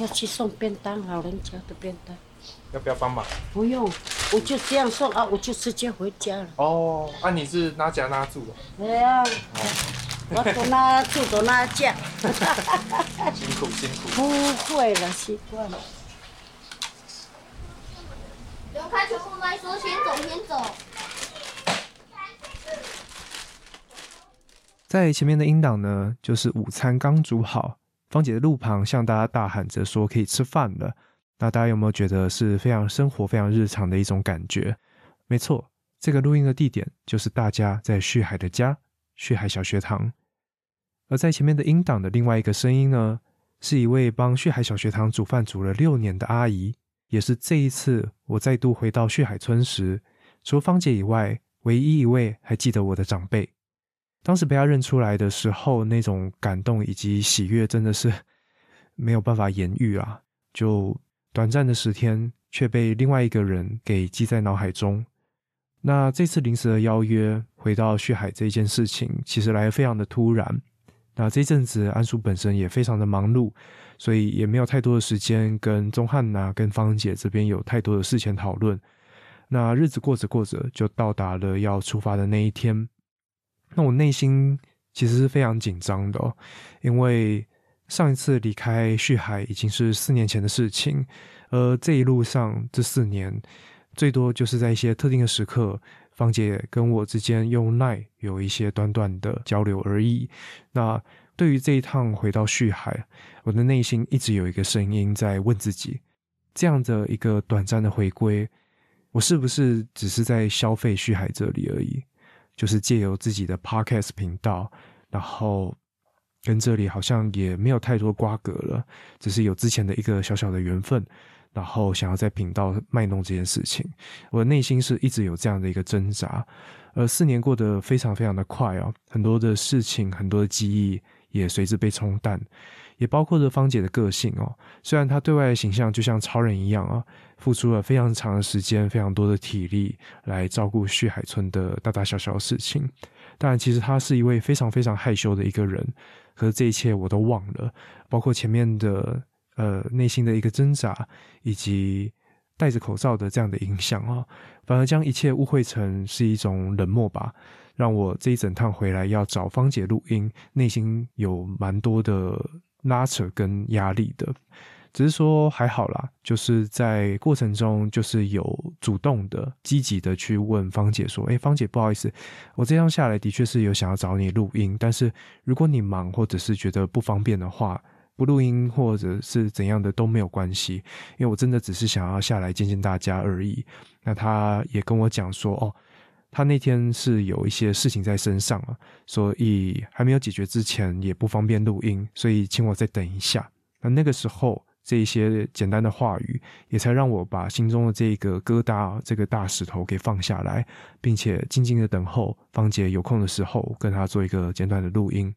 要去送便当，老人家的便当。要不要帮忙？不用，我就这样送啊，我就直接回家了。哦，啊你是哪家哪住的？对呀、我走哪住走哪家，辛苦辛苦。不会了，习惯了。不用看全部麦说先走先走。在前面的音档呢，就是午餐刚煮好，芳姐的路旁向大家大喊着说可以吃饭了。那大家有没有觉得是非常生活、非常日常的一种感觉？没错，这个录音的地点就是大家在旭海的家——旭海小学堂。而在前面的音档的另外一个声音呢，是一位帮旭海小学堂煮饭煮了六年的阿姨，也是这一次我再度回到旭海村时，除了芳姐以外，唯一一位还记得我的长辈。当时被他认出来的时候，那种感动以及喜悦，真的是 没有办法言喻啊！就短暂的十天，却被另外一个人给记在脑海中。那这次临时的邀约回到旭海这件事情，其实来得非常的突然。那这阵子安叔本身也非常的忙碌，所以也没有太多的时间跟钟汉呐、跟芳姐这边有太多的事前讨论。那日子过着过着，就到达了要出发的那一天。那我内心其实是非常紧张的，因为上一次离开旭海已经是四年前的事情，而这一路上这四年，最多就是在一些特定的时刻，芳姐跟我之间用耐有一些短短的交流而已。那对于这一趟回到旭海，我的内心一直有一个声音在问自己：这样的一个短暂的回归，我是不是只是在消费旭海这里而已？就是借由自己的 podcast 频道，然后跟这里好像也没有太多瓜葛了，只是有之前的一个小小的缘分，然后想要在频道卖弄这件事情。我的内心是一直有这样的一个挣扎，而四年过得非常非常的快哦，很多的事情，很多的记忆也随之被冲淡。也包括着芳姐的个性哦，虽然她对外的形象就像超人一样啊，付出了非常长的时间、非常多的体力来照顾旭海村的大大小小的事情，但其实她是一位非常非常害羞的一个人，可是这一切我都忘了，包括前面的呃内心的一个挣扎，以及戴着口罩的这样的影响啊，反而将一切误会成是一种冷漠吧。让我这一整趟回来要找芳姐录音，内心有蛮多的拉扯跟压力的，只是说还好啦，就是在过程中就是有主动的、积极的去问芳姐说：“哎，芳姐，不好意思，我这样下来的确是有想要找你录音，但是如果你忙或者是觉得不方便的话，不录音或者是怎样的都没有关系，因为我真的只是想要下来见见大家而已。”那他也跟我讲说：“哦。”他那天是有一些事情在身上啊，所以还没有解决之前也不方便录音，所以请我再等一下。那那个时候，这一些简单的话语，也才让我把心中的这个疙瘩、这个大石头给放下来，并且静静的等候芳姐有空的时候，跟她做一个简短的录音。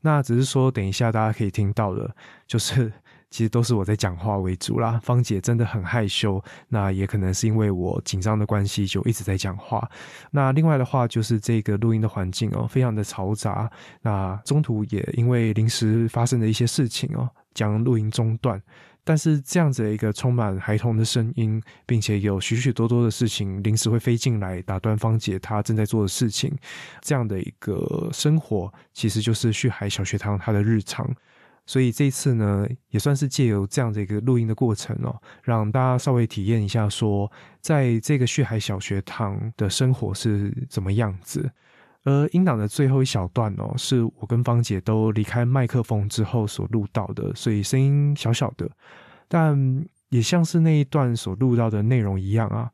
那只是说，等一下大家可以听到的，就是。其实都是我在讲话为主啦，芳姐真的很害羞，那也可能是因为我紧张的关系，就一直在讲话。那另外的话，就是这个录音的环境哦，非常的嘈杂。那中途也因为临时发生的一些事情哦，将录音中断。但是这样子的一个充满孩童的声音，并且有许许多多的事情临时会飞进来打断芳姐她正在做的事情，这样的一个生活，其实就是旭海小学堂它的日常。所以这次呢，也算是借由这样的一个录音的过程哦，让大家稍微体验一下，说在这个旭海小学堂的生活是怎么样子。而音档的最后一小段哦，是我跟芳姐都离开麦克风之后所录到的，所以声音小小的，但也像是那一段所录到的内容一样啊，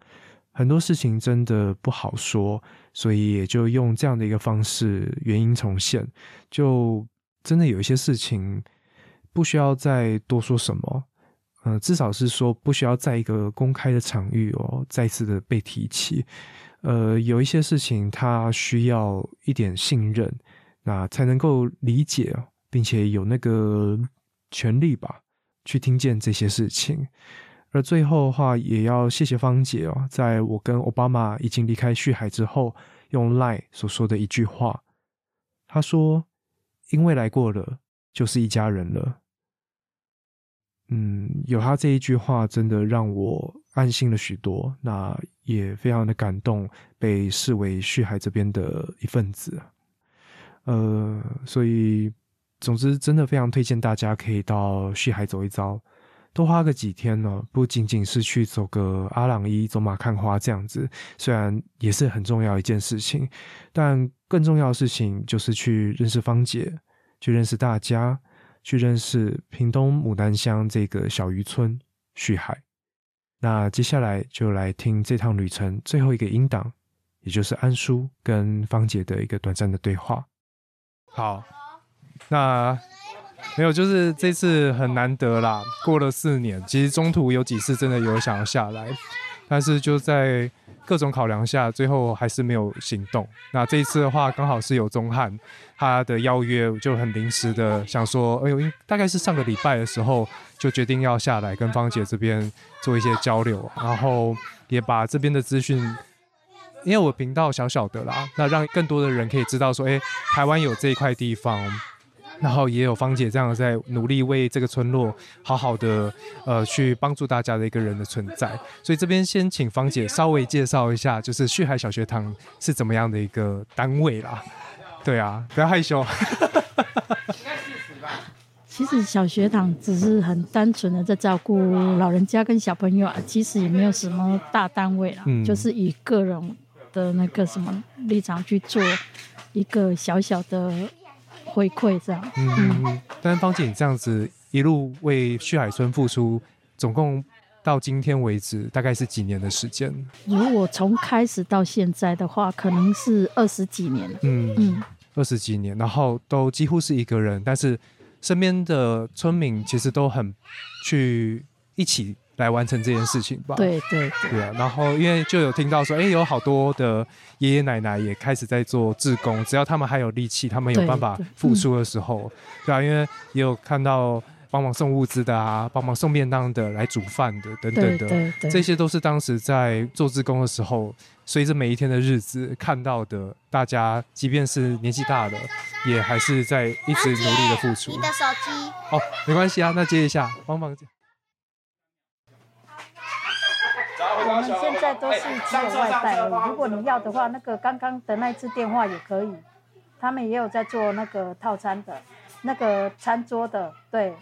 很多事情真的不好说，所以也就用这样的一个方式原音重现，就真的有一些事情。不需要再多说什么，嗯、至少是说不需要在一个公开的场域哦再次的被提起。呃，有一些事情他需要一点信任，那才能够理解，并且有那个权利吧，去听见这些事情。而最后的话，也要谢谢芳姐哦，在我跟奥巴马已经离开旭海之后，用赖所说的一句话，他说：“因为来过了，就是一家人了。”嗯，有他这一句话，真的让我安心了许多。那也非常的感动，被视为旭海这边的一份子。呃，所以总之，真的非常推荐大家可以到旭海走一遭，多花个几天呢。不仅仅是去走个阿朗伊、走马看花这样子，虽然也是很重要一件事情，但更重要的事情就是去认识芳姐，去认识大家。去认识屏东牡丹乡这个小渔村旭海。那接下来就来听这趟旅程最后一个音档，也就是安叔跟芳姐的一个短暂的对话。好，那没有，就是这次很难得啦，过了四年，其实中途有几次真的有想要下来，但是就在。各种考量下，最后还是没有行动。那这一次的话，刚好是有钟汉他的邀约，就很临时的想说，哎呦，大概是上个礼拜的时候就决定要下来跟芳姐这边做一些交流，然后也把这边的资讯，因为我频道小小的啦，那让更多的人可以知道说，哎，台湾有这一块地方。然后也有芳姐这样在努力为这个村落好好的呃去帮助大家的一个人的存在，所以这边先请芳姐稍微介绍一下，就是旭海小学堂是怎么样的一个单位啦？对啊，不要害羞。其实小学堂只是很单纯的在照顾老人家跟小朋友啊，其实也没有什么大单位啦，就是以个人的那个什么立场去做一个小小的。回馈这样，嗯，但是方姐你这样子一路为旭海村付出，总共到今天为止大概是几年的时间？如果从开始到现在的话，可能是二十几年。嗯嗯，二十几年，然后都几乎是一个人，但是身边的村民其实都很去一起。来完成这件事情吧。对对对啊，然后因为就有听到说，哎，有好多的爷爷奶奶也开始在做志工，只要他们还有力气，他们有办法付出的时候，对啊，因为也有看到帮忙送物资的啊，帮忙送便当的，来煮饭的等等的，这些都是当时在做志工的时候，随着每一天的日子看到的，大家即便是年纪大的，也还是在一直努力的付出。你的手机哦，没关系啊，那接一下，帮忙。我们现在都是只有外带而已。如果你要的话，那个刚刚的那一次电话也可以。他们也有在做那个套餐的，那个餐桌的，对。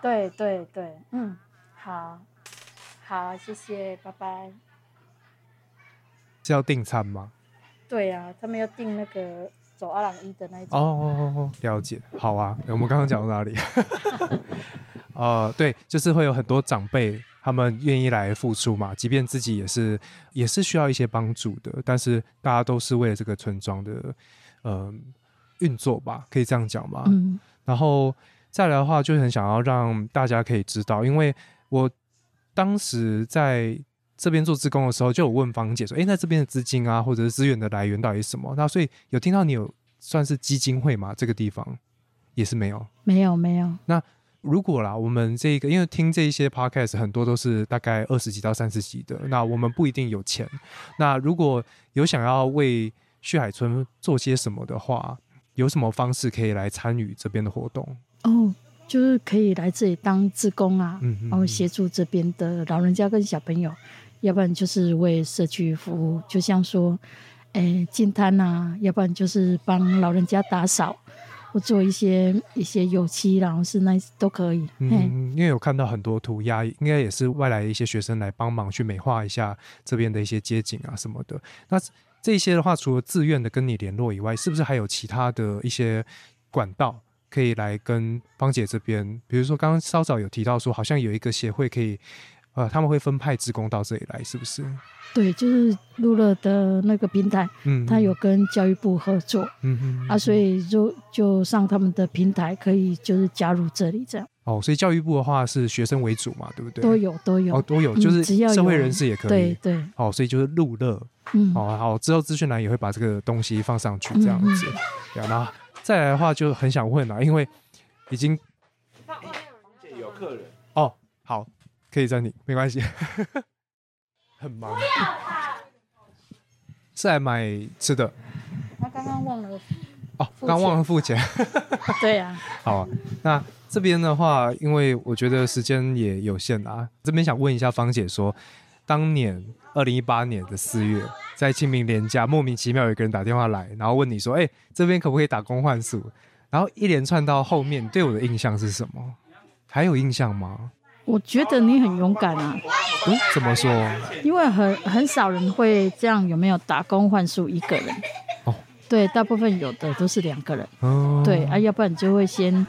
对对对，嗯，好，好，谢谢，拜拜。是要订餐吗？对呀，他们要订那个走阿朗伊的那种。哦哦哦哦，了解，好啊。我们刚刚讲到哪里？呃，对，就是会有很多长辈，他们愿意来付出嘛，即便自己也是也是需要一些帮助的，但是大家都是为了这个村庄的呃运作吧，可以这样讲吗？嗯。然后再来的话，就很想要让大家可以知道，因为我当时在这边做志工的时候，就有问芳姐说：“哎，那这边的资金啊，或者是资源的来源到底是什么？”那所以有听到你有算是基金会吗？这个地方也是没有，没有，没有。那如果啦，我们这个因为听这一些 podcast 很多都是大概二十几到三十几的，那我们不一定有钱。那如果有想要为旭海村做些什么的话，有什么方式可以来参与这边的活动？哦，就是可以来这里当志工啊，然后协助这边的老人家跟小朋友，要不然就是为社区服务，就像说，诶，进摊啊，要不然就是帮老人家打扫。或做一些一些油漆，然后是那都可以。嗯，因为有看到很多涂鸦，应该也是外来的一些学生来帮忙去美化一下这边的一些街景啊什么的。那这些的话，除了自愿的跟你联络以外，是不是还有其他的一些管道可以来跟芳姐这边？比如说刚刚稍早有提到说，好像有一个协会可以。呃，他们会分派职工到这里来，是不是？对，就是路乐的那个平台，嗯，他有跟教育部合作，嗯嗯，啊，所以就就上他们的平台，可以就是加入这里这样。哦，所以教育部的话是学生为主嘛，对不对？都有都有哦，都有，就是社会人士也可以。对对。哦，所以就是路乐。嗯。哦，好，之后资讯栏也会把这个东西放上去，这样子。对啊，然后再来的话就很想问了，因为已经有客人哦，好，可以暂停，没关系。很忙。是来买吃的。他刚刚忘了哦，刚忘了付钱。对呀。好，那这边的话，因为我觉得时间也有限啊，这边想问一下芳姐说，当年二零一八年的四月，在清明年假，莫名其妙有一个人打电话来，然后问你说，哎，这边可不可以打工换宿？然后一连串到后面，对我的印象是什么？还有印象吗？我觉得你很勇敢啊！嗯，怎么说？因为很很少人会这样，有没有打工换宿一个人？哦，对，大部分有的都是两个人。哦，对啊，要不然就会先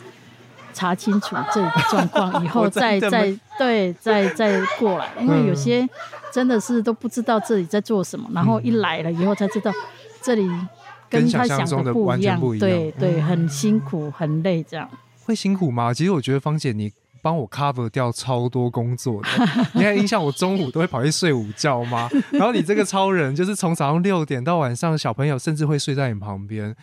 查清楚这里的状况，以后再 再对再再过来。因为有些真的是都不知道这里在做什么，然后一来了以后才知道这里跟他想的不一样。对对，很辛苦很累，这样会辛苦吗？其实我觉得芳姐你。帮我 cover 掉超多工作的，你还影响我中午都会跑去睡午觉吗？然后你这个超人就是从早上六点到晚上，小朋友甚至会睡在你旁边，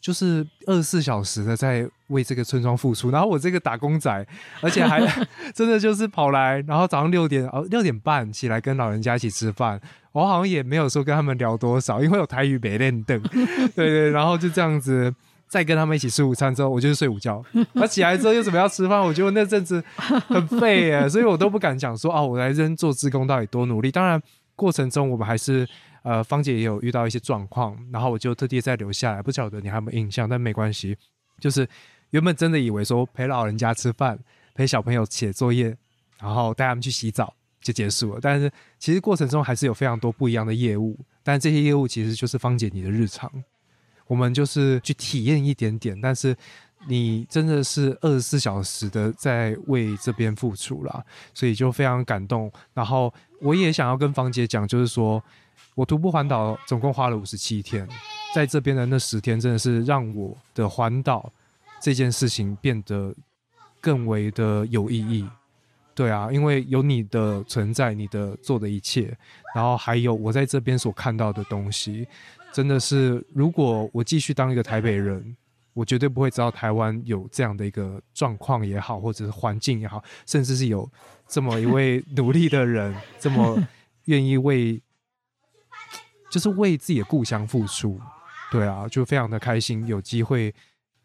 就是二十四小时的在为这个村庄付出。然后我这个打工仔，而且还 真的就是跑来，然后早上六点哦六点半起来跟老人家一起吃饭，我好像也没有说跟他们聊多少，因为有台语没练凳，对对，然后就这样子。再跟他们一起吃午餐之后，我就是睡午觉。那起来之后又怎么样吃饭，我觉得那阵子很废耶，所以我都不敢讲说啊，我来这做志工到底多努力。当然过程中我们还是呃，芳姐也有遇到一些状况，然后我就特地再留下来。不晓得你还有没有印象？但没关系，就是原本真的以为说陪老人家吃饭，陪小朋友写作业，然后带他们去洗澡就结束了。但是其实过程中还是有非常多不一样的业务，但这些业务其实就是芳姐你的日常。我们就是去体验一点点，但是你真的是二十四小时的在为这边付出了，所以就非常感动。然后我也想要跟芳姐讲，就是说我徒步环岛总共花了五十七天，在这边的那十天真的是让我的环岛这件事情变得更为的有意义。对啊，因为有你的存在，你的做的一切，然后还有我在这边所看到的东西。真的是，如果我继续当一个台北人，我绝对不会知道台湾有这样的一个状况也好，或者是环境也好，甚至是有这么一位努力的人，这么 愿意为，就是为自己的故乡付出。对啊，就非常的开心，有机会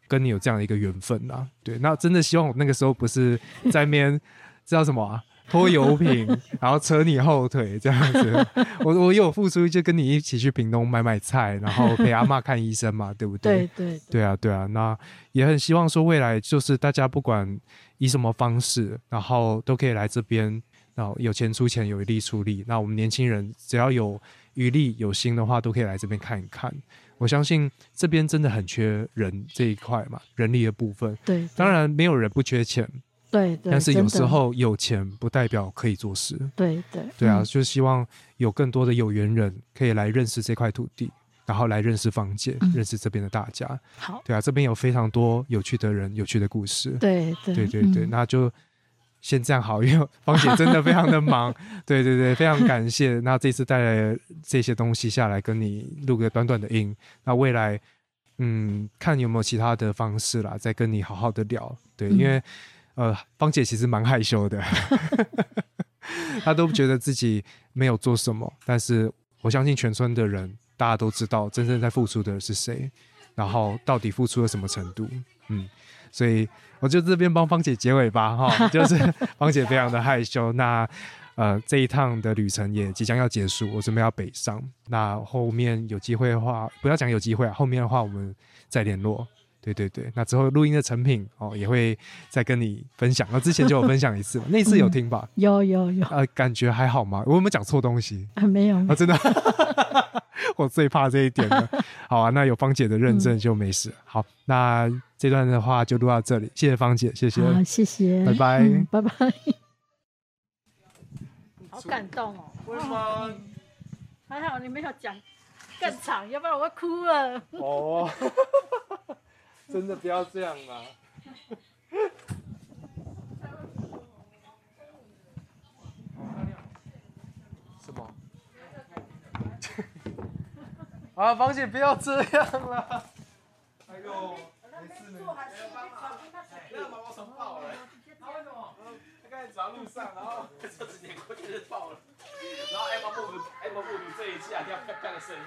跟你有这样的一个缘分啊。对，那真的希望我那个时候不是在面，知道什么啊？拖油瓶，然后扯你后腿这样子，我我有付出，就跟你一起去屏东买买菜，然后陪阿妈看医生嘛，对不对？对对对啊对啊，那也很希望说未来就是大家不管以什么方式，然后都可以来这边，然后有钱出钱，有力出力。那我们年轻人只要有余力有心的话，都可以来这边看一看。我相信这边真的很缺人这一块嘛，人力的部分。对，当然没有人不缺钱。对，但是有时候有钱不代表可以做事。对对对啊，就希望有更多的有缘人可以来认识这块土地，然后来认识方界，认识这边的大家。好，对啊，这边有非常多有趣的人，有趣的故事。对对对对对，那就先这样好，因为 芳姐真的非常的忙。对对对，非常感谢。那这次带来这些东西下来，跟你录个短短的音。那未来，嗯，看有没有其他的方式啦，再跟你好好的聊。对，因为。呃，芳姐其实蛮害羞的，她都不觉得自己没有做什么，但是我相信全村的人，大家都知道真正在付出的是谁，然后到底付出了什么程度，嗯，所以我就这边帮芳姐结尾吧，哈，就是芳姐非常的害羞，那呃这一趟的旅程也即将要结束，我准备要北上，那后面有机会的话，不要讲有机会啊，后面的话我们再联络。对对对，那之后录音的成品哦，也会再跟你分享。那之前就有分享一次，那次有听吧？有有有。呃，感觉还好吗？我有没有讲错东西？啊，没有。啊，真的，我最怕这一点了。好啊，那有芳姐的认证就没事。好，那这段的话就录到这里，谢谢芳姐，谢谢。好，谢谢。拜拜，拜拜。好感动哦。为什么？还好你没有讲更长，要不然我会哭了。哦。的不要这样啊！什么？啊，芳姐，不要这样啦！哎呦，没事没事。那我手爆了。他为什么？他刚才走在路上，然后车子碾过去就爆了。然后 Apple 布，Apple 这一下要啪啪的声音。